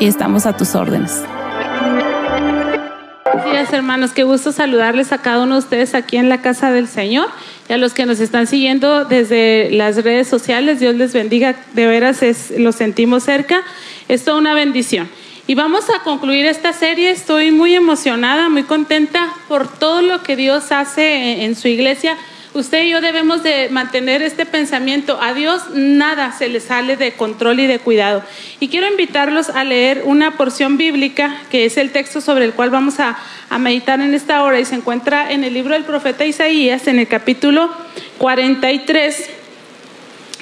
y estamos a tus órdenes. Días hermanos, qué gusto saludarles a cada uno de ustedes aquí en la casa del Señor y a los que nos están siguiendo desde las redes sociales. Dios les bendiga, de veras es, lo sentimos cerca. Es toda una bendición. Y vamos a concluir esta serie. Estoy muy emocionada, muy contenta por todo lo que Dios hace en su iglesia Usted y yo debemos de mantener este pensamiento. A Dios nada se le sale de control y de cuidado. Y quiero invitarlos a leer una porción bíblica, que es el texto sobre el cual vamos a, a meditar en esta hora y se encuentra en el libro del profeta Isaías, en el capítulo 43.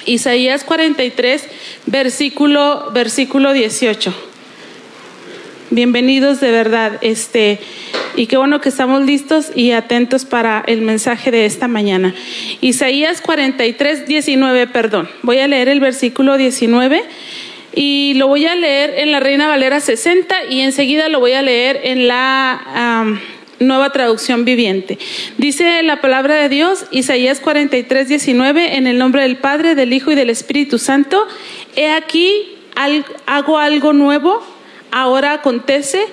Isaías 43, versículo, versículo 18. Bienvenidos de verdad. Este, y qué bueno que estamos listos y atentos para el mensaje de esta mañana. Isaías 43, 19, perdón. Voy a leer el versículo 19 y lo voy a leer en la Reina Valera 60 y enseguida lo voy a leer en la nueva traducción viviente. Dice la palabra de Dios, Isaías 43, 19, en el nombre del Padre, del Hijo y del Espíritu Santo. He aquí, hago algo nuevo, ahora acontece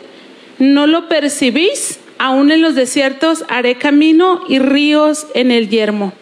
¿No lo percibís? Aún en los desiertos haré camino y ríos en el yermo.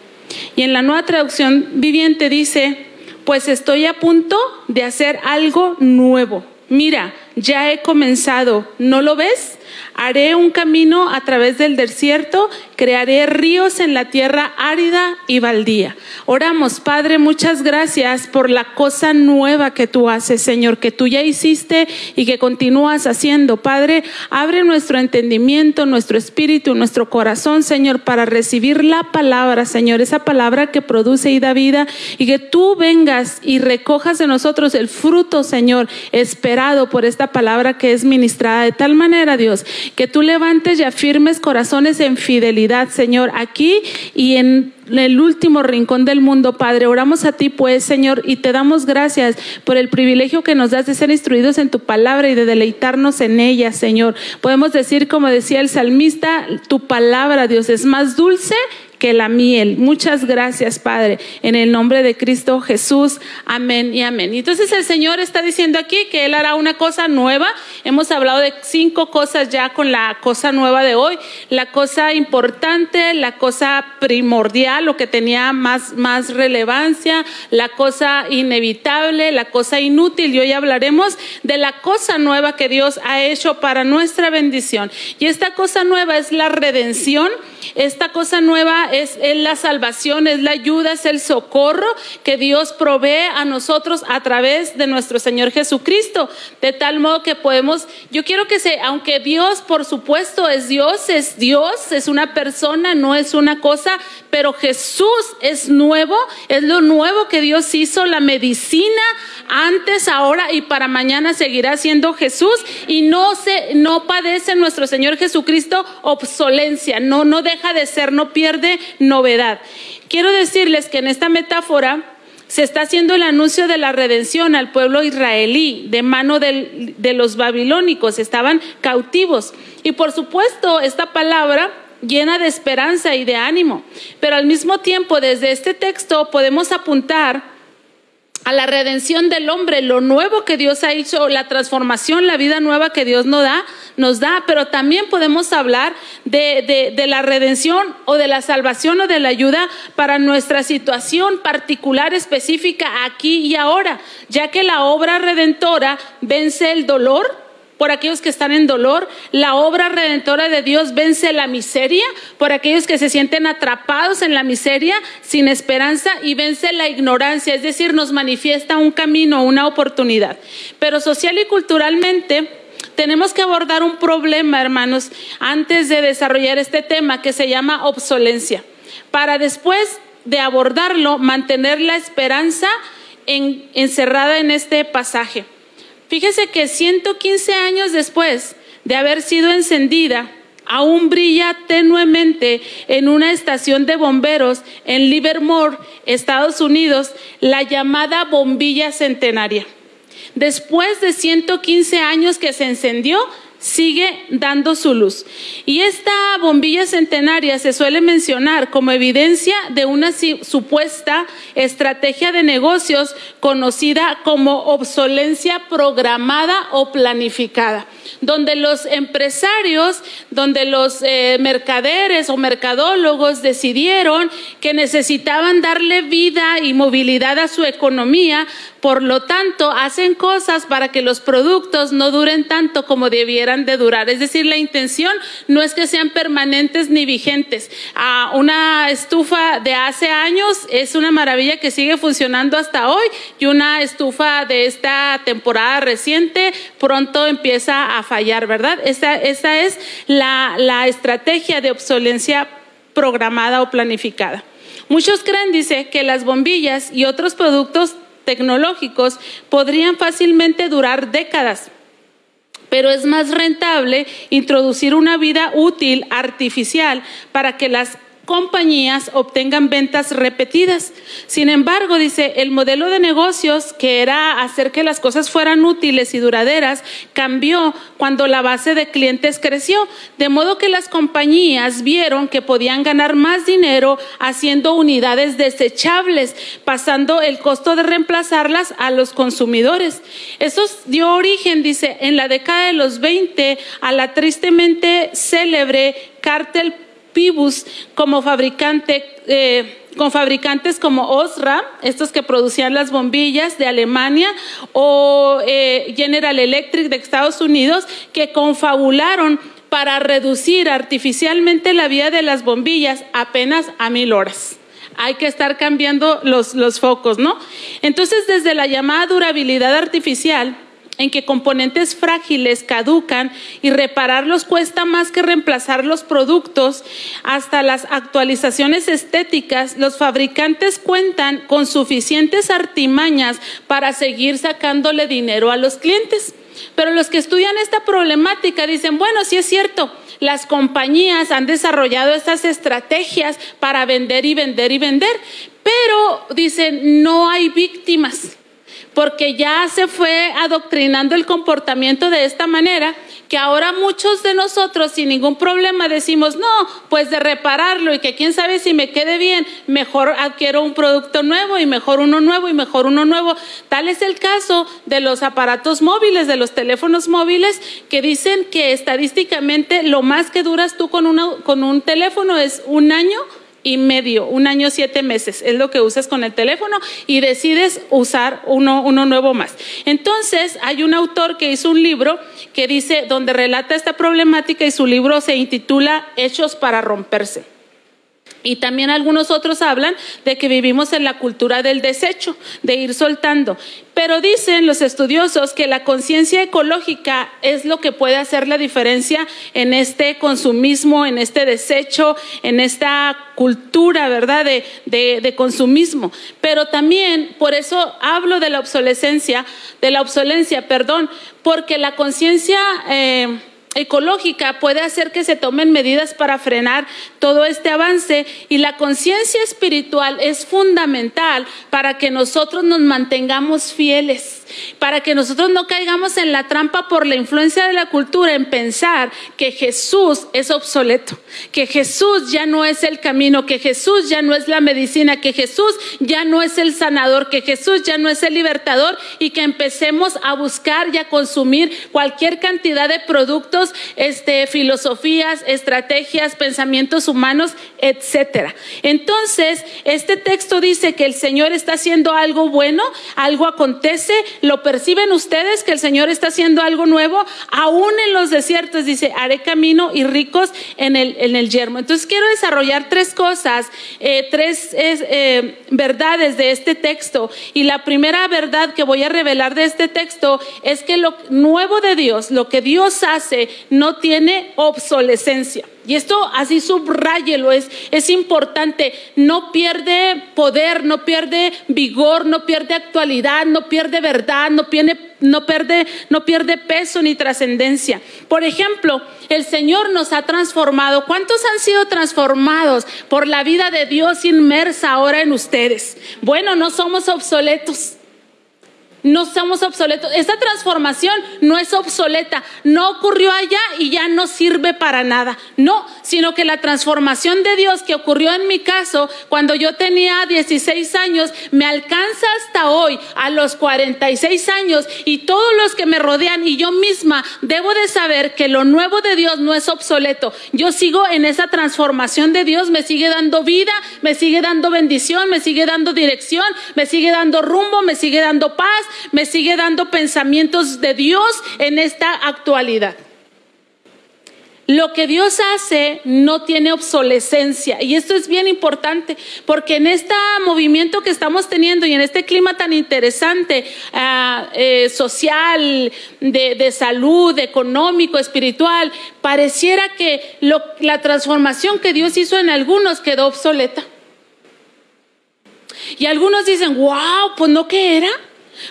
Y en la nueva traducción viviente dice, pues estoy a punto de hacer algo nuevo. Mira, ya he comenzado. ¿No lo ves? Haré un camino a través del desierto, crearé ríos en la tierra árida y baldía. Oramos, Padre, muchas gracias por la cosa nueva que tú haces, Señor, que tú ya hiciste y que continúas haciendo. Padre, abre nuestro entendimiento, nuestro espíritu, nuestro corazón, Señor, para recibir la palabra, Señor, esa palabra que produce y da vida, y que tú vengas y recojas de nosotros el fruto, Señor, esperado por esta palabra que es ministrada de tal manera, Dios, que tú levantes y afirmes corazones en fidelidad, Señor, aquí y en el último rincón del mundo, Padre. Oramos a ti, pues, Señor, y te damos gracias por el privilegio que nos das de ser instruidos en tu palabra y de deleitarnos en ella, Señor. Podemos decir, como decía el salmista, tu palabra, Dios, es más dulce que la miel. Muchas gracias, Padre, en el nombre de Cristo Jesús. Amén y amén. Entonces el Señor está diciendo aquí que Él hará una cosa nueva. Hemos hablado de cinco cosas ya con la cosa nueva de hoy. La cosa importante, la cosa primordial, lo que tenía más, más relevancia, la cosa inevitable, la cosa inútil. Y hoy hablaremos de la cosa nueva que Dios ha hecho para nuestra bendición. Y esta cosa nueva es la redención. Esta cosa nueva es, la salvación, es la ayuda, es el socorro que Dios provee a nosotros a través de nuestro Señor Jesucristo. De tal modo que podemos, yo quiero que se, aunque Dios por supuesto es Dios, es Dios, es una persona, no es una cosa, pero Jesús es nuevo, es lo nuevo que Dios hizo, la medicina antes, ahora y para mañana seguirá siendo Jesús y no se no padece nuestro Señor Jesucristo obsolencia, no no deja de ser, no pierde novedad. Quiero decirles que en esta metáfora se está haciendo el anuncio de la redención al pueblo israelí de mano de los babilónicos, estaban cautivos. Y por supuesto, esta palabra llena de esperanza y de ánimo, pero al mismo tiempo desde este texto podemos apuntar a la redención del hombre, lo nuevo que Dios ha hecho, la transformación, la vida nueva que Dios nos da, nos da, pero también podemos hablar de, de, la redención o de la salvación o de la ayuda para nuestra situación particular específica aquí y ahora, ya que la obra redentora vence el dolor, por aquellos que están en dolor. La obra redentora de Dios vence la miseria por aquellos que se sienten atrapados en la miseria sin esperanza y vence la ignorancia, es decir, nos manifiesta un camino, una oportunidad. Pero social y culturalmente tenemos que abordar un problema, hermanos, antes de desarrollar este tema que se llama obsolencia, para después de abordarlo mantener la esperanza encerrada en este pasaje. Fíjese que 115 años después de haber sido encendida, aún brilla tenuemente en una estación de bomberos en Livermore, Estados Unidos, la llamada bombilla centenaria. Después de 115 años que se encendió, sigue dando su luz. Y esta bombilla centenaria se suele mencionar como evidencia de una supuesta estrategia de negocios conocida como obsolencia programada o planificada, donde los empresarios, donde los eh, mercaderes o mercadólogos decidieron que necesitaban darle vida y movilidad a su economía, por lo tanto hacen cosas para que los productos no duren tanto como debieran de durar. Es decir, la intención no es que sean permanentes ni vigentes. Ah, una estufa de hace años es una maravilla que sigue funcionando hasta hoy y una estufa de esta temporada reciente pronto empieza a fallar, ¿verdad? Esa, es la, la estrategia de obsolencia programada o planificada. Muchos creen, dice, que las bombillas y otros productos tecnológicos podrían fácilmente durar décadas pero es más rentable introducir una vida útil artificial para que las compañías obtengan ventas repetidas. Sin embargo, dice, el modelo de negocios, que era hacer que las cosas fueran útiles y duraderas, cambió cuando la base de clientes creció, de modo que las compañías vieron que podían ganar más dinero haciendo unidades desechables, pasando el costo de reemplazarlas a los consumidores. Eso dio origen, dice, en la década de los 20 a la tristemente célebre Cartel Pibus como fabricante, eh, con fabricantes como Osram, estos que producían las bombillas de Alemania, o eh, General Electric de Estados Unidos, que confabularon para reducir artificialmente la vía de las bombillas apenas a mil horas hay que estar cambiando los, los, focos, ¿no? Entonces, desde la llamada durabilidad artificial, en que componentes frágiles caducan y repararlos cuesta más que reemplazar los productos, hasta las actualizaciones estéticas, los fabricantes cuentan con suficientes artimañas para seguir sacándole dinero a los clientes. Pero los que estudian esta problemática dicen, bueno, sí es cierto, las compañías han desarrollado estas estrategias para vender y vender y vender, pero dicen, no hay víctimas porque ya se fue adoctrinando el comportamiento de esta manera que ahora muchos de nosotros sin ningún problema decimos, no, pues de repararlo y que quién sabe si me quede bien, mejor adquiero un producto nuevo y mejor uno nuevo y mejor uno nuevo. Tal es el caso de los aparatos móviles, de los teléfonos móviles, que dicen que estadísticamente lo más que duras tú con, con un teléfono es un año y medio, un año, siete meses, es lo que usas con el teléfono y decides usar uno, uno nuevo más. Entonces, hay un autor que hizo un libro que dice, donde relata esta problemática y su libro se intitula Hechos para romperse. Y también algunos otros hablan de que vivimos en la cultura del desecho, de ir soltando. Pero dicen los estudiosos que la conciencia ecológica es lo que puede hacer la diferencia en este consumismo, en este desecho, en esta cultura, ¿verdad?, de, de, consumismo. Pero también, por eso hablo de la obsolescencia, de la obsolencia, perdón, porque la conciencia... Eh, ecológica puede hacer que se tomen medidas para frenar todo este avance. Y la conciencia espiritual es fundamental para que nosotros nos mantengamos fieles, para que nosotros no caigamos en la trampa por la influencia de la cultura en pensar que Jesús es obsoleto, que Jesús ya no es el camino, que Jesús ya no es la medicina, que Jesús ya no es el sanador, que Jesús ya no es el libertador y que empecemos a buscar y a consumir cualquier cantidad de productos, este, filosofías, estrategias, pensamientos humanos, etcétera. Entonces, este texto dice que el Señor está haciendo algo bueno, algo acontece, lo perciben ustedes que el Señor está haciendo algo nuevo, aún en los desiertos, dice, haré camino y ricos en el, en el yermo. Entonces, quiero desarrollar tres cosas, eh, tres eh, verdades de este texto. Y la primera verdad que voy a revelar de este texto es que lo nuevo de Dios, lo que Dios hace, no tiene obsolescencia. Y esto así subrayelo, es, es importante. No pierde poder, no pierde vigor, no pierde actualidad, no pierde verdad, no pierde, no pierde, no pierde peso ni trascendencia. Por ejemplo, el Señor nos ha transformado. ¿Cuántos han sido transformados por la vida de Dios inmersa ahora en ustedes? Bueno, no somos obsoletos. No somos obsoletos. Esta transformación no es obsoleta. No ocurrió allá y ya no sirve para nada. No, sino que la transformación de Dios que ocurrió en mi caso cuando yo tenía 16 años me alcanza hasta hoy, a los 46 años, y todos los que me rodean y yo misma debo de saber que lo nuevo de Dios no es obsoleto. Yo sigo en esa transformación de Dios, me sigue dando vida, me sigue dando bendición, me sigue dando dirección, me sigue dando rumbo, me sigue dando paz, me sigue dando pensamientos de Dios en esta actualidad. Lo que Dios hace no tiene obsolescencia y esto es bien importante porque en este movimiento que estamos teniendo y en este clima tan interesante ah, eh, social, de, salud, económico, espiritual, pareciera que la transformación que Dios hizo en algunos quedó obsoleta. Y algunos dicen, wow, pues no que era.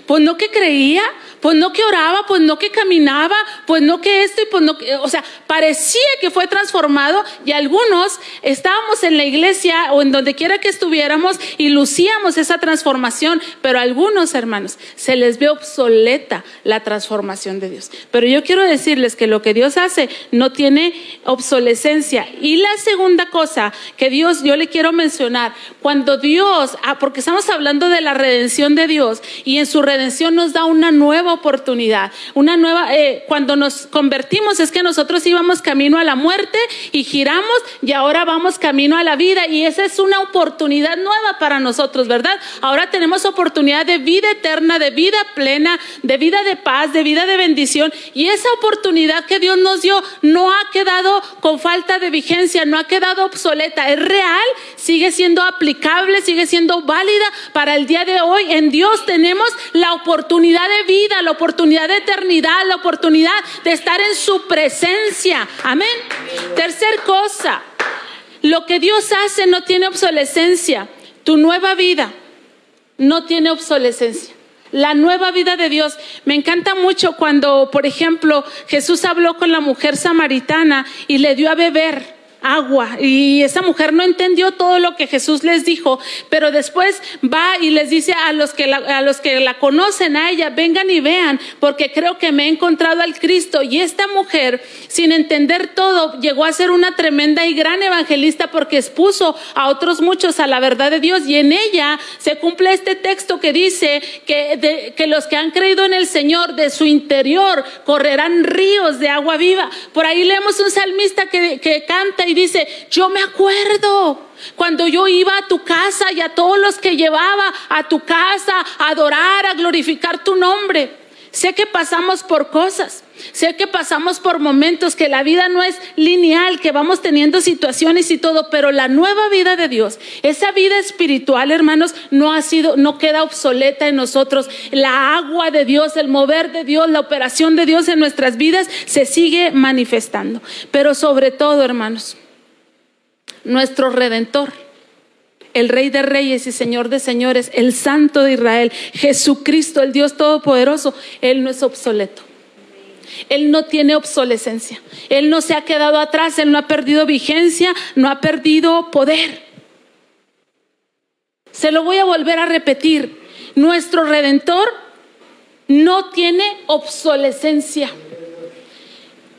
Pues no que creía, pues no que oraba, pues no que caminaba, pues no que esto y pues no que, o sea, parecía que fue transformado y algunos estábamos en la iglesia o en donde quiera que estuviéramos y lucíamos esa transformación, pero a algunos hermanos se les ve obsoleta la transformación de Dios. Pero yo quiero decirles que lo que Dios hace no tiene obsolescencia. Y la segunda cosa que Dios, yo le quiero mencionar, cuando Dios, ah, porque estamos hablando de la redención de Dios y en su redención nos da una nueva oportunidad, una nueva, eh, cuando nos convertimos es que nosotros íbamos camino a la muerte y giramos y ahora vamos camino a la vida y esa es una oportunidad nueva para nosotros, ¿verdad? Ahora tenemos oportunidad de vida eterna, de vida plena, de vida de paz, de vida de bendición y esa oportunidad que Dios nos dio no ha quedado con falta de vigencia, no ha quedado obsoleta, es real, sigue siendo aplicable, sigue siendo válida para el día de hoy. En Dios tenemos la oportunidad de vida, la oportunidad de eternidad, la oportunidad de estar en su presencia. Amén. Tercer cosa, lo que Dios hace no tiene obsolescencia. Tu nueva vida no tiene obsolescencia. La nueva vida de Dios. Me encanta mucho cuando, por ejemplo, Jesús habló con la mujer samaritana y le dio a beber agua. Y esa mujer no entendió todo lo que Jesús les dijo, pero después va y les dice a los que la, a los que la conocen a ella, vengan y vean, porque creo que me he encontrado al Cristo. Y esta mujer, sin entender todo, llegó a ser una tremenda y gran evangelista porque expuso a otros muchos a la verdad de Dios. Y en ella se cumple este texto que dice que, que los que han creído en el Señor, de su interior correrán ríos de agua viva. Por ahí leemos un salmista que, que canta y dice, yo me acuerdo cuando yo iba a tu casa y a todos los que llevaba a tu casa a adorar, a glorificar tu nombre. Sé que pasamos por cosas, sé que pasamos por momentos, que la vida no es lineal, que vamos teniendo situaciones y todo, pero la nueva vida de Dios, esa vida espiritual, hermanos, no ha sido, no queda obsoleta en nosotros. La agua de Dios, el mover de Dios, la operación de Dios en nuestras vidas se sigue manifestando. Pero sobre todo, hermanos, nuestro redentor, el Rey de Reyes y Señor de Señores, el Santo de Israel, Jesucristo, el Dios Todopoderoso, Él no es obsoleto. Él no tiene obsolescencia. Él no se ha quedado atrás, Él no ha perdido vigencia, no ha perdido poder. Se lo voy a volver a repetir. Nuestro redentor no tiene obsolescencia.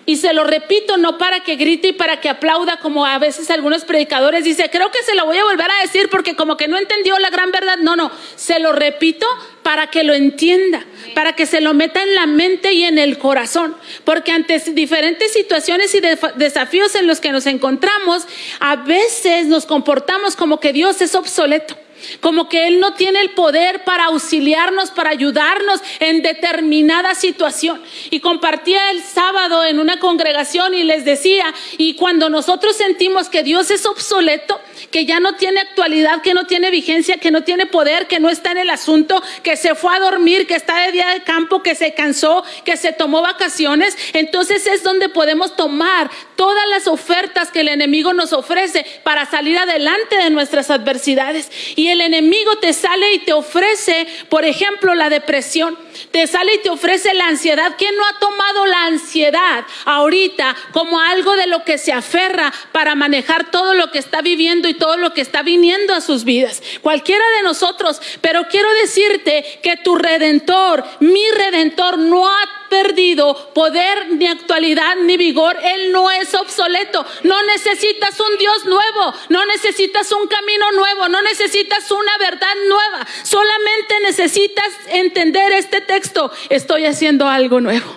Y se lo repito, no para que grite y para que aplauda, como a veces algunos predicadores dicen, creo que se lo voy a volver a decir porque como que no entendió la gran verdad. No, no, se lo repito para que lo entienda, para que se lo meta en la mente y en el corazón. Porque ante diferentes situaciones y desafíos en los que nos encontramos, a veces nos comportamos como que Dios es obsoleto como que Él no tiene el poder para auxiliarnos, para ayudarnos en determinada situación. Y compartía el sábado en una congregación y les decía, y cuando nosotros sentimos que Dios es obsoleto, que ya no tiene actualidad, que no tiene vigencia, que no tiene poder, que no está en el asunto, que se fue a dormir, que está de día de campo, que se cansó, que se tomó vacaciones, entonces es donde podemos tomar todas las ofertas que el enemigo nos ofrece para salir adelante de nuestras adversidades. Y el enemigo te sale y te ofrece, por ejemplo, la depresión, te sale y te ofrece la ansiedad. ¿Quién no ha tomado la ansiedad ahorita como algo de lo que se aferra para manejar todo lo que está viviendo y todo lo que está viniendo a sus vidas? Cualquiera de nosotros, pero quiero decirte que tu redentor, mi redentor, no ha perdido poder, ni actualidad, ni vigor. Él no es obsoleto. No necesitas un Dios nuevo, no necesitas un camino nuevo, no necesitas una verdad nueva. Solamente necesitas entender este texto. Estoy haciendo algo nuevo.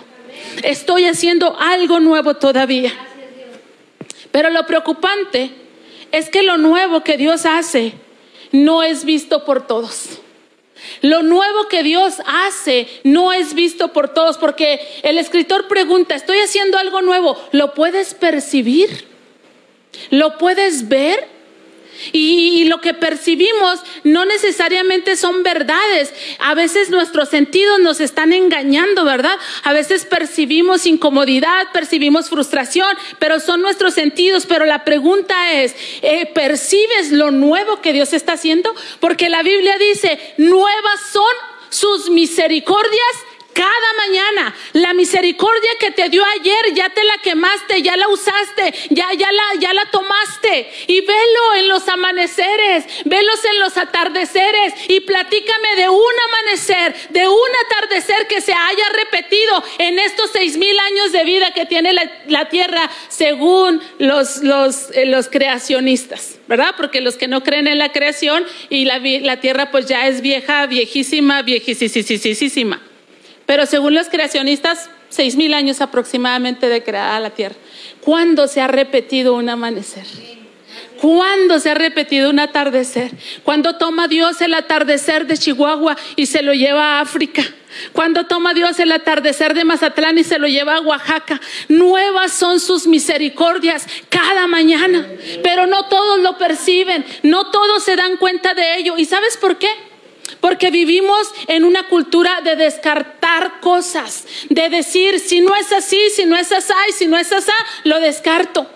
Estoy haciendo algo nuevo todavía. Pero lo preocupante es que lo nuevo que Dios hace no es visto por todos. Lo nuevo que Dios hace no es visto por todos, porque el escritor pregunta, estoy haciendo algo nuevo, ¿lo puedes percibir? ¿Lo puedes ver? Y, lo que percibimos no necesariamente son verdades. A veces nuestros sentidos nos están engañando, ¿verdad? A veces percibimos incomodidad, percibimos frustración, pero son nuestros sentidos. Pero la pregunta es, eh, ¿percibes lo nuevo que Dios está haciendo? Porque la Biblia dice, nuevas son sus misericordias cada mañana. La misericordia que te dio ayer, ya te la quemaste, ya la usaste, ya, ya, la, ya la tomaste. Y velo en los amaneceres, velos en los atardeceres y platícame de un amanecer, de un atardecer que se haya repetido en estos seis mil años de vida que tiene la, tierra según los, los, eh, los creacionistas. ¿verdad? Porque los que no creen en la creación y la, la tierra pues ya es vieja, viejísima, viejísima. Pero según los creacionistas, seis mil años aproximadamente de creada la tierra. ¿Cuándo se ha repetido un amanecer? ¿Cuándo se ha repetido un atardecer? ¿Cuándo toma Dios el atardecer de Chihuahua y se lo lleva a África? Cuando toma Dios el atardecer de Mazatlán y se lo lleva a Oaxaca, nuevas son sus misericordias cada mañana, pero no todos lo perciben, no todos se dan cuenta de ello. ¿Y sabes por qué? Porque vivimos en una cultura de descartar cosas, de decir, si no es así, si no es así, si no es así, lo descarto.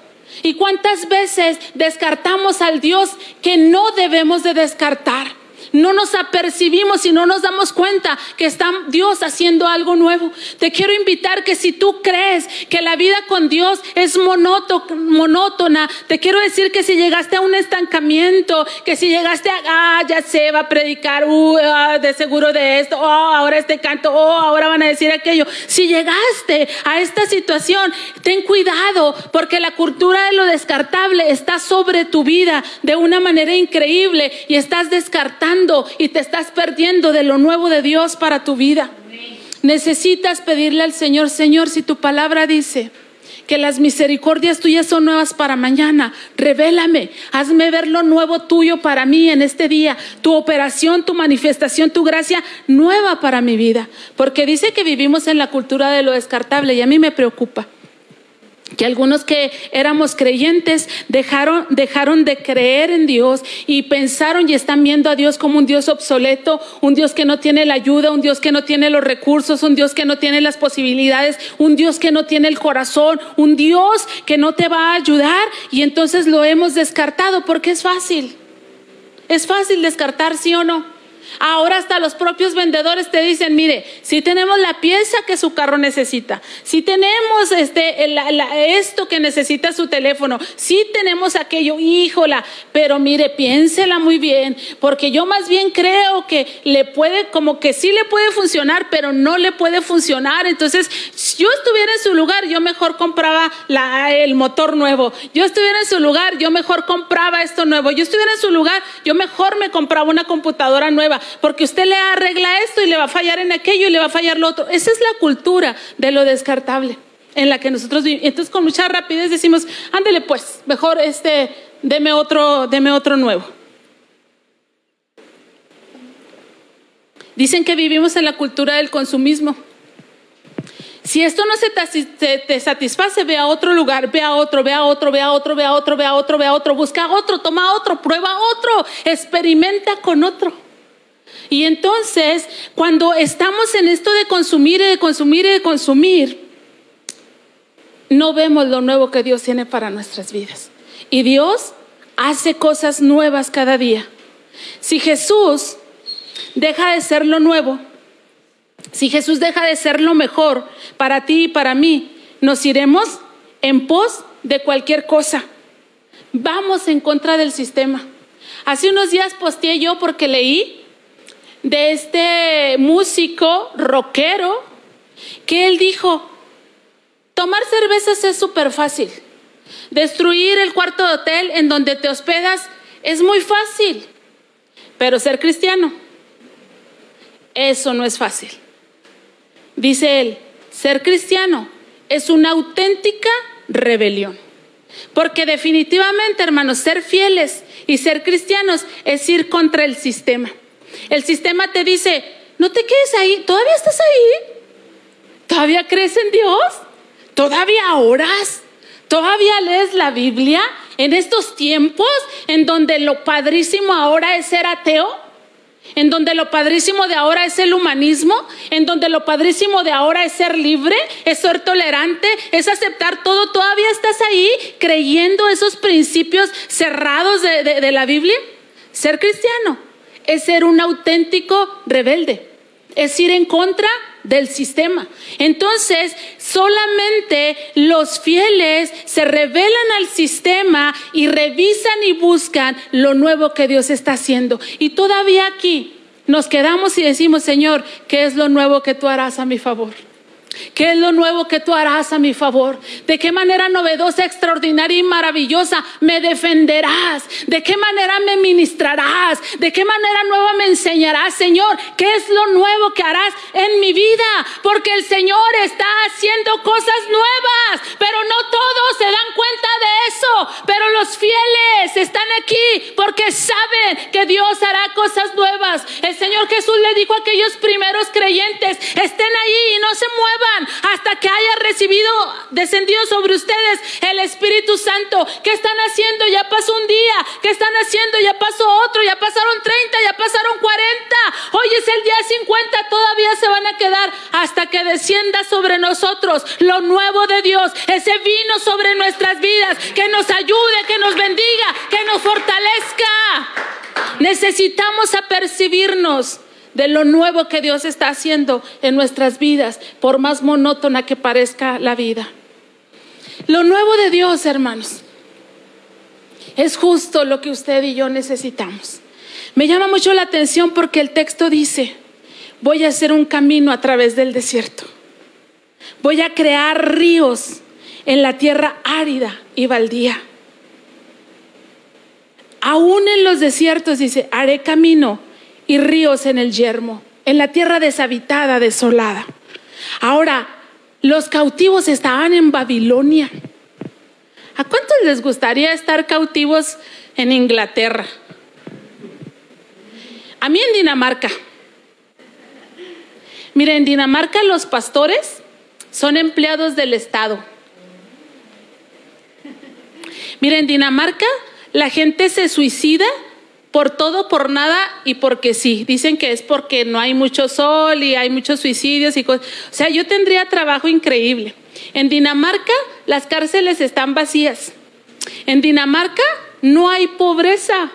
¿Y cuántas veces descartamos al Dios que no debemos de descartar? No nos apercibimos y no nos damos cuenta que está Dios haciendo algo nuevo. Te quiero invitar que si tú crees que la vida con Dios es monótona, te quiero decir que si llegaste a un estancamiento, que si llegaste a, ah, ya se va a predicar, uh, ah, de seguro de esto, oh, ahora este canto, oh, ahora van a decir aquello. Si llegaste a esta situación, ten cuidado porque la cultura de lo descartable está sobre tu vida de una manera increíble y estás descartando y te estás perdiendo de lo nuevo de Dios para tu vida. Necesitas pedirle al Señor, Señor, si tu palabra dice que las misericordias tuyas son nuevas para mañana, revélame, hazme ver lo nuevo tuyo para mí en este día, tu operación, tu manifestación, tu gracia nueva para mi vida. Porque dice que vivimos en la cultura de lo descartable y a mí me preocupa que algunos que éramos creyentes dejaron, dejaron de creer en Dios y pensaron y están viendo a Dios como un Dios obsoleto, un Dios que no tiene la ayuda, un Dios que no tiene los recursos, un Dios que no tiene las posibilidades, un Dios que no tiene el corazón, un Dios que no te va a ayudar y entonces lo hemos descartado porque es fácil. Es fácil descartar, sí o no. Ahora hasta los propios vendedores te dicen, mire, si tenemos la pieza que su carro necesita, si tenemos este, esto que necesita su teléfono, si tenemos aquello, híjola, pero mire, piénsela muy bien, porque yo más bien creo que le puede, como que sí le puede funcionar, pero no le puede funcionar. Entonces, si yo estuviera en su lugar, yo mejor compraba el motor nuevo. Yo estuviera en su lugar, yo mejor compraba esto nuevo. Yo estuviera en su lugar, yo mejor me compraba una computadora nueva porque usted le arregla esto y le va a fallar en aquello y le va a fallar lo otro. Esa es la cultura de lo descartable en la que nosotros vivimos. Entonces con mucha rapidez decimos, ándele pues, mejor este, deme otro, deme otro nuevo. Dicen que vivimos en la cultura del consumismo. Si esto no se te, satisface, ve a otro lugar, ve a otro, ve a otro, ve a otro, ve a otro, ve a otro, ve a otro, busca otro, toma otro, prueba otro, experimenta con otro. Y entonces, cuando estamos en esto de consumir y de consumir y de consumir, no vemos lo nuevo que Dios tiene para nuestras vidas. Y Dios hace cosas nuevas cada día. Si Jesús deja de ser lo nuevo, si Jesús deja de ser lo mejor para ti y para mí, nos iremos en pos de cualquier cosa. Vamos en contra del sistema. Hace unos días posteé yo porque leí de este músico rockero que él dijo, tomar cervezas es súper fácil, destruir el cuarto de hotel en donde te hospedas es muy fácil, pero ser cristiano, eso no es fácil. Dice él, ser cristiano es una auténtica rebelión. Porque definitivamente, hermanos, ser fieles y ser cristianos es ir contra el sistema. El sistema te dice, no te quedes ahí, todavía estás ahí, todavía crees en Dios, todavía oras, todavía lees la Biblia en estos tiempos en donde lo padrísimo ahora es ser ateo. En donde lo padrísimo de ahora es el humanismo, en donde lo padrísimo de ahora es ser libre, es ser tolerante, es aceptar todo, todavía estás ahí creyendo esos principios cerrados de, de la Biblia. Ser cristiano es ser un auténtico rebelde, es ir en contra del sistema. Entonces, solamente los fieles se revelan al sistema y revisan y buscan lo nuevo que Dios está haciendo. Y todavía aquí nos quedamos y decimos, Señor, ¿qué es lo nuevo que tú harás a mi favor? ¿Qué es lo nuevo que tú harás a mi favor? ¿De qué manera novedosa, extraordinaria y maravillosa me defenderás? ¿De qué manera me ministrarás? ¿De qué manera nueva me enseñarás, Señor? ¿Qué es lo nuevo que harás en mi vida? Porque el Señor está haciendo cosas nuevas, pero no todos se dan cuenta de eso. Pero los fieles están aquí porque saben que Dios hará cosas nuevas. El Señor Jesús le dijo a aquellos primeros creyentes, estén ahí y no se muevan hasta que haya recibido, descendido sobre ustedes el Espíritu Santo. ¿Qué están haciendo? Ya pasó un día. ¿Qué están haciendo? Ya pasó otro. Ya pasaron 30, ya pasaron 40. Hoy es el día 50. Todavía se van a quedar hasta que descienda sobre nosotros lo nuevo de Dios. Ese vino sobre nuestras vidas. Que nos ayude, que nos bendiga, que nos fortalezca. Necesitamos apercibirnos de lo nuevo que Dios está haciendo en nuestras vidas, por más monótona que parezca la vida. Lo nuevo de Dios, hermanos, es justo lo que usted y yo necesitamos. Me llama mucho la atención porque el texto dice, voy a hacer un camino a través del desierto. Voy a crear ríos en la tierra árida y baldía. Aún en los desiertos dice, haré camino y ríos en el yermo, en la tierra deshabitada, desolada. Ahora, los cautivos estaban en Babilonia. ¿A cuántos les gustaría estar cautivos en Inglaterra? A mí en Dinamarca. Mira, en Dinamarca los pastores son empleados del Estado. Mira, en Dinamarca la gente se suicida por todo, por nada y porque sí. Dicen que es porque no hay mucho sol y hay muchos suicidios y cosas. O sea, yo tendría trabajo increíble. En Dinamarca las cárceles están vacías. En Dinamarca no hay pobreza.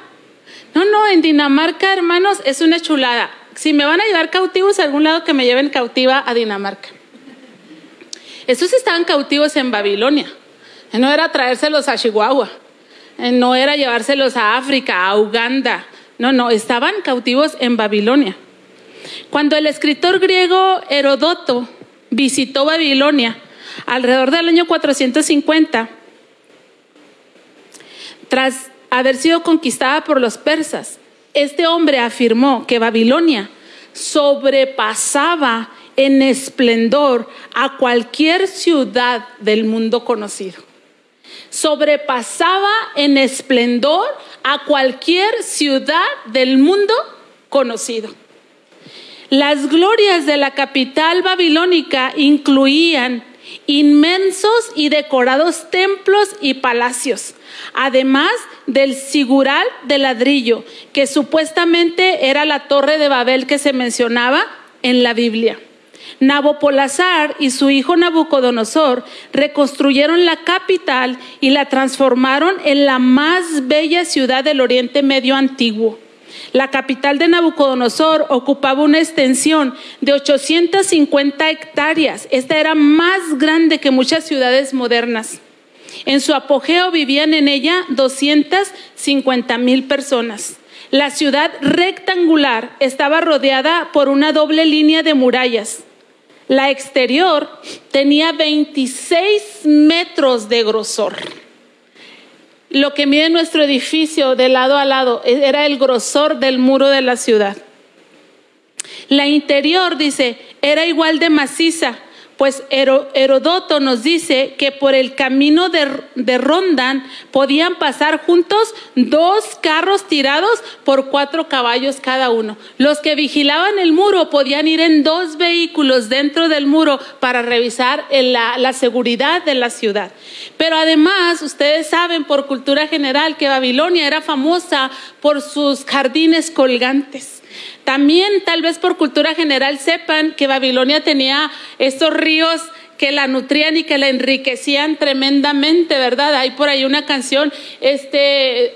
No, no, en Dinamarca, hermanos, es una chulada. Si me van a llevar cautivos a algún lado, que me lleven cautiva a Dinamarca. Esos estaban cautivos en Babilonia. No era traérselos a Chihuahua. No era llevárselos a África, a Uganda. No, no, estaban cautivos en Babilonia. Cuando el escritor griego Herodoto visitó Babilonia alrededor del año 450, tras haber sido conquistada por los persas, este hombre afirmó que Babilonia sobrepasaba en esplendor a cualquier ciudad del mundo conocido. Sobrepasaba en esplendor a cualquier ciudad del mundo conocido. Las glorias de la capital babilónica incluían inmensos y decorados templos y palacios, además del sigural de ladrillo, que supuestamente era la torre de Babel que se mencionaba en la Biblia. Nabopolazar y su hijo Nabucodonosor reconstruyeron la capital y la transformaron en la más bella ciudad del Oriente Medio antiguo. La capital de Nabucodonosor ocupaba una extensión de 850 hectáreas. Esta era más grande que muchas ciudades modernas. En su apogeo vivían en ella 250 mil personas. La ciudad rectangular estaba rodeada por una doble línea de murallas. La exterior tenía 26 metros de grosor. Lo que mide nuestro edificio de lado a lado era el grosor del muro de la ciudad. La interior, dice, era igual de maciza pues Herodoto nos dice que por el camino de, Rondan podían pasar juntos dos carros tirados por cuatro caballos cada uno. Los que vigilaban el muro podían ir en dos vehículos dentro del muro para revisar la, la seguridad de la ciudad. Pero además, ustedes saben por cultura general que Babilonia era famosa por sus jardines colgantes. También tal vez por cultura general sepan que Babilonia tenía estos ríos que la nutrían y que la enriquecían tremendamente, ¿verdad? Hay por ahí una canción este,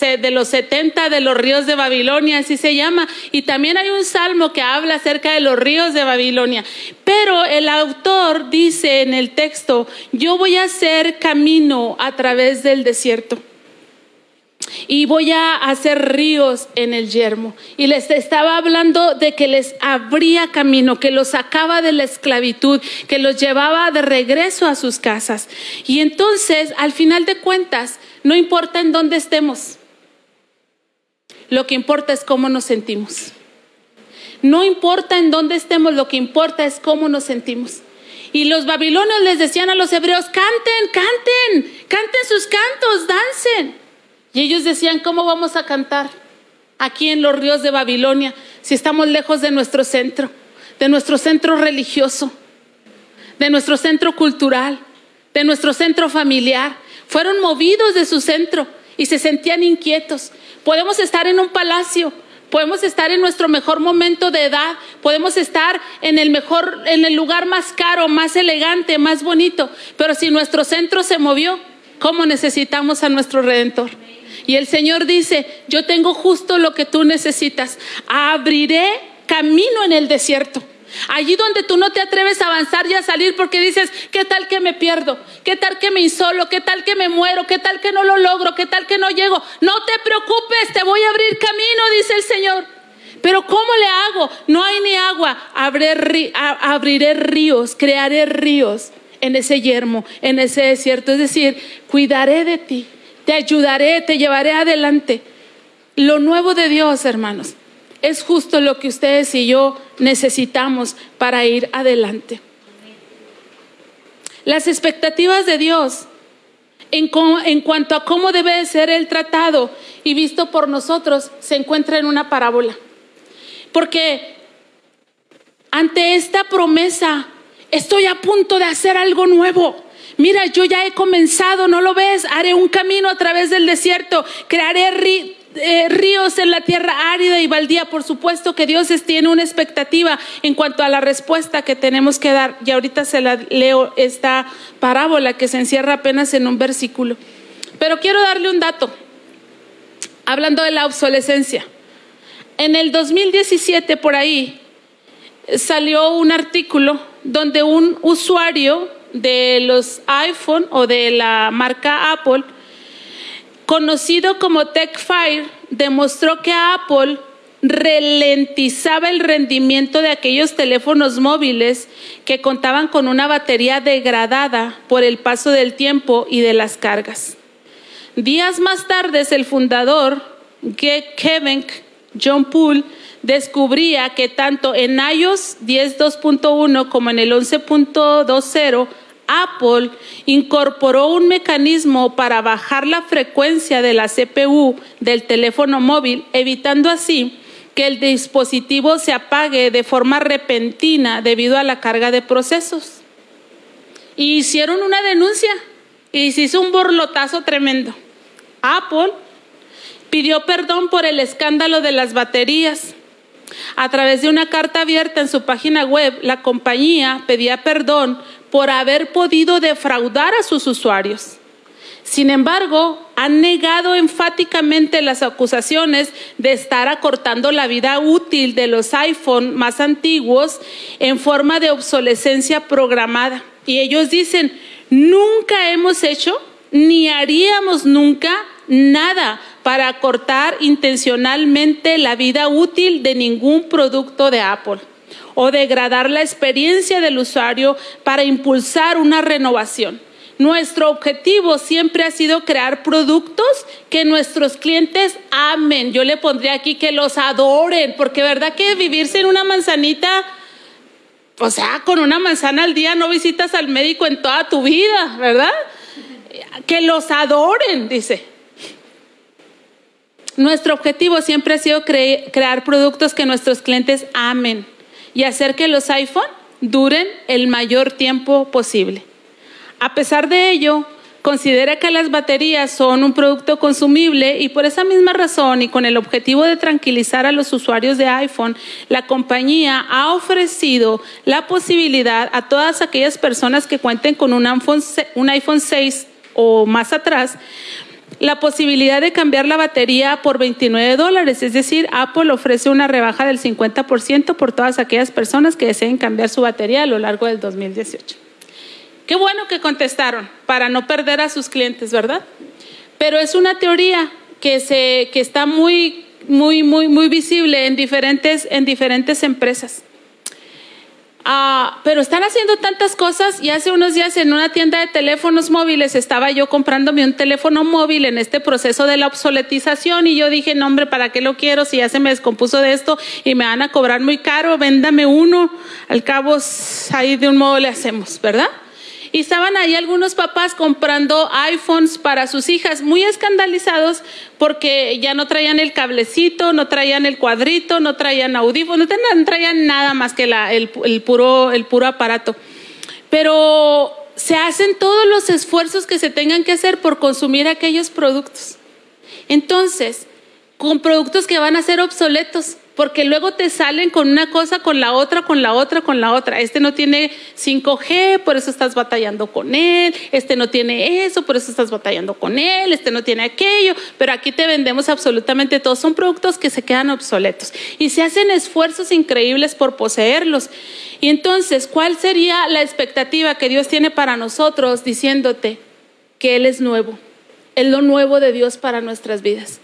de los 70 de los ríos de Babilonia, así se llama. Y también hay un salmo que habla acerca de los ríos de Babilonia. Pero el autor dice en el texto, yo voy a hacer camino a través del desierto y voy a hacer ríos en el yermo. Y les estaba hablando de que les abría camino, que los sacaba de la esclavitud, que los llevaba de regreso a sus casas. Y entonces, al final de cuentas, no importa en dónde estemos, lo que importa es cómo nos sentimos. No importa en dónde estemos, lo que importa es cómo nos sentimos. Y los babilonios les decían a los hebreos, canten, canten, canten sus cantos, dancen. Y ellos decían, ¿cómo vamos a cantar aquí en los ríos de Babilonia si estamos lejos de nuestro centro, de nuestro centro religioso, de nuestro centro cultural, de nuestro centro familiar? Fueron movidos de su centro y se sentían inquietos. Podemos estar en un palacio, podemos estar en nuestro mejor momento de edad, podemos estar en el mejor, en el lugar más caro, más elegante, más bonito, pero si nuestro centro se movió, ¿cómo necesitamos a nuestro Redentor? Y el Señor dice, yo tengo justo lo que tú necesitas. Abriré camino en el desierto. Allí donde tú no te atreves a avanzar y a salir porque dices, ¿qué tal que me pierdo? ¿Qué tal que me insolo? ¿Qué tal que me muero? ¿Qué tal que no lo logro? ¿Qué tal que no llego? No te preocupes, te voy a abrir camino, dice el Señor. Pero ¿cómo le hago? No hay ni agua. abriré ríos, crearé ríos en ese yermo, en ese desierto. Es decir, cuidaré de ti te ayudaré, te llevaré adelante. Lo nuevo de Dios, hermanos, es justo lo que ustedes y yo necesitamos para ir adelante. Las expectativas de Dios en, en, cuanto a cómo debe ser el tratado y visto por nosotros se encuentra en una parábola. Porque ante esta promesa estoy a punto de hacer algo nuevo. Mira, yo ya he comenzado, ¿no lo ves? Haré un camino a través del desierto, crearé eh, ríos en la tierra árida y baldía. Por supuesto que Dios tiene una expectativa en cuanto a la respuesta que tenemos que dar. Y ahorita se la leo esta parábola que se encierra apenas en un versículo. Pero quiero darle un dato. hablando de la obsolescencia. En el 2017 por ahí salió un artículo donde un usuario de los iPhone o de la marca Apple, conocido como TechFire, demostró que Apple ralentizaba el rendimiento de aquellos teléfonos móviles que contaban con una batería degradada por el paso del tiempo y de las cargas. Días más tarde, el fundador, Kevin John Poole, descubría que tanto en iOS 10.2.1 como en el 11.20 Apple incorporó un mecanismo para bajar la frecuencia de la CPU del teléfono móvil, evitando así que el dispositivo se apague de forma repentina debido a la carga de procesos. Y hicieron una denuncia y se hizo un borlotazo tremendo. Apple pidió perdón por el escándalo de las baterías. A través de una carta abierta en su página web, la compañía pedía perdón por haber podido defraudar a sus usuarios. Sin embargo, han negado enfáticamente las acusaciones de estar acortando la vida útil de los iPhone más antiguos en forma de obsolescencia programada. Y ellos dicen, nunca hemos hecho ni haríamos nunca nada para acortar intencionalmente la vida útil de ningún producto de Apple o degradar la experiencia del usuario para impulsar una renovación. Nuestro objetivo siempre ha sido crear productos que nuestros clientes amen. Yo le pondría aquí que los adoren, porque verdad que vivirse en una manzanita, o sea, con una manzana al día no visitas al médico en toda tu vida, ¿verdad? Que los adoren, dice. Nuestro objetivo siempre ha sido crear productos que nuestros clientes amen y hacer que los iPhone duren el mayor tiempo posible. A pesar de ello, considera que las baterías son un producto consumible y por esa misma razón y con el objetivo de tranquilizar a los usuarios de iPhone, la compañía ha ofrecido la posibilidad a todas aquellas personas que cuenten con un iPhone, un iPhone 6 o más atrás la posibilidad de cambiar la batería por 29 dólares, es decir, Apple ofrece una rebaja del 50% por todas aquellas personas que deseen cambiar su batería a lo largo del 2018. Qué bueno que contestaron para no perder a sus clientes, ¿verdad? Pero es una teoría que, se, que está muy, muy, muy, muy visible en diferentes, en diferentes empresas. Ah, pero están haciendo tantas cosas y hace unos días en una tienda de teléfonos móviles estaba yo comprándome un teléfono móvil en este proceso de la obsoletización y yo dije, no hombre, ¿para qué lo quiero si ya se me descompuso de esto y me van a cobrar muy caro? Véndame uno. Al cabo, ahí de un modo le hacemos, ¿verdad? Y estaban ahí algunos papás comprando iPhones para sus hijas, muy escandalizados porque ya no traían el cablecito, no traían el cuadrito, no traían audífonos, no traían nada más que el, puro, el puro aparato. Pero se hacen todos los esfuerzos que se tengan que hacer por consumir aquellos productos. Entonces, con productos que van a ser obsoletos, porque luego te salen con una cosa, con la otra, con la otra, con la otra. Este no tiene 5G, por eso estás batallando con él. Este no tiene eso, por eso estás batallando con él. Este no tiene aquello. Pero aquí te vendemos absolutamente todos. Son productos que se quedan obsoletos y se hacen esfuerzos increíbles por poseerlos. Y entonces, ¿cuál sería la expectativa que Dios tiene para nosotros diciéndote que Él es nuevo? Es lo nuevo de Dios para nuestras vidas.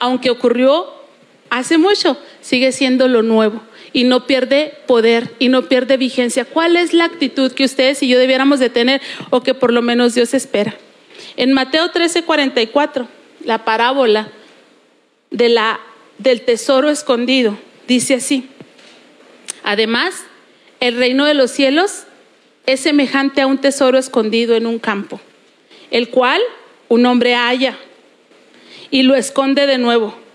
Aunque ocurrió hace mucho, sigue siendo lo nuevo y no pierde poder y no pierde vigencia. ¿Cuál es la actitud que ustedes y yo debiéramos de tener o que por lo menos Dios espera? En Mateo 13:44, la parábola de la, del tesoro escondido, dice así. Además, el reino de los cielos es semejante a un tesoro escondido en un campo, el cual un hombre halla y lo esconde de nuevo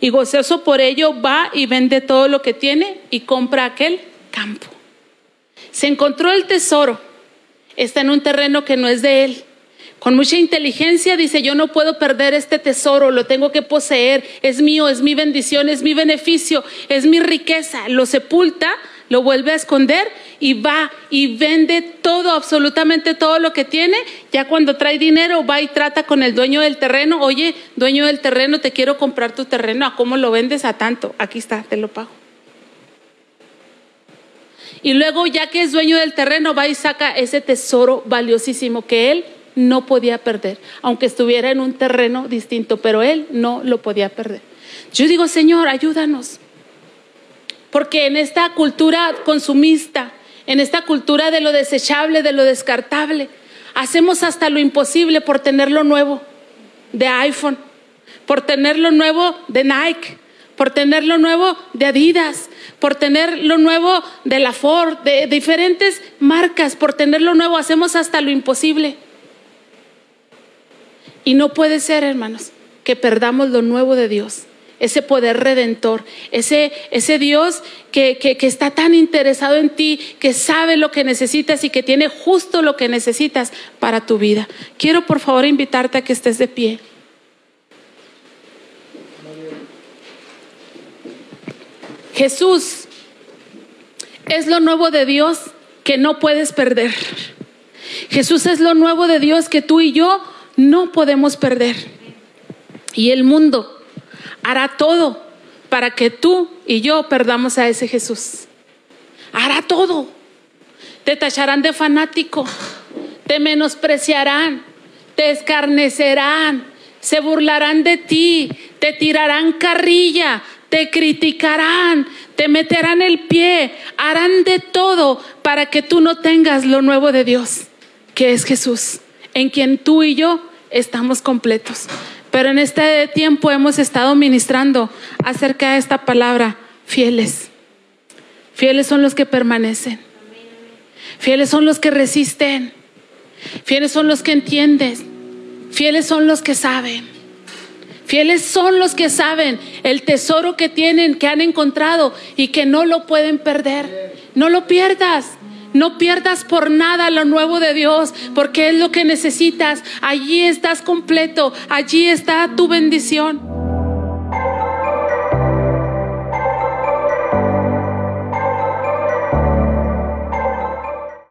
y gozoso por ello va y vende todo lo que tiene y compra aquel campo. Se encontró el tesoro, está en un terreno que no es de él. Con mucha inteligencia dice, yo no puedo perder este tesoro, lo tengo que poseer, es mío, es mi bendición, es mi beneficio, es mi riqueza. Lo sepulta lo vuelve a esconder y va y vende todo, absolutamente todo lo que tiene. Ya cuando trae dinero va y trata con el dueño del terreno. Oye, dueño del terreno, te quiero comprar tu terreno. ¿A cómo lo vendes? A tanto. Aquí está, te lo pago. Y luego, ya que es dueño del terreno, va y saca ese tesoro valiosísimo que él no podía perder, aunque estuviera en un terreno distinto, pero él no lo podía perder. Yo digo, Señor, ayúdanos. Porque en esta cultura consumista, en esta cultura de lo desechable, de lo descartable, hacemos hasta lo imposible por tener lo nuevo de iPhone, por tener lo nuevo de Nike, por tener lo nuevo de Adidas, por tener lo nuevo de la Ford, de diferentes marcas, por tener lo nuevo, hacemos hasta lo imposible. Y no puede ser, hermanos, que perdamos lo nuevo de Dios ese poder redentor, ese, ese Dios que, que, está tan interesado en ti, que sabe lo que necesitas y que tiene justo lo que necesitas para tu vida. Quiero por favor invitarte a que estés de pie. Jesús es lo nuevo de Dios que no puedes perder. Jesús es lo nuevo de Dios que tú y yo no podemos perder. Y el mundo hará todo para que tú y yo perdamos a ese Jesús. Hará todo. Te tacharán de fanático, te menospreciarán, te escarnecerán, se burlarán de ti, te tirarán carrilla, te criticarán, te meterán el pie, harán de todo para que tú no tengas lo nuevo de Dios, que es Jesús, en quien tú y yo estamos completos. Pero en este tiempo hemos estado ministrando acerca de esta palabra, fieles. Fieles son los que permanecen. Fieles son los que resisten. Fieles son los que entienden. Fieles son los que saben. Fieles son los que saben el tesoro que tienen, que han encontrado y que no lo pueden perder. No lo pierdas. No pierdas por nada lo nuevo de Dios, porque es lo que necesitas. Allí estás completo, allí está tu bendición.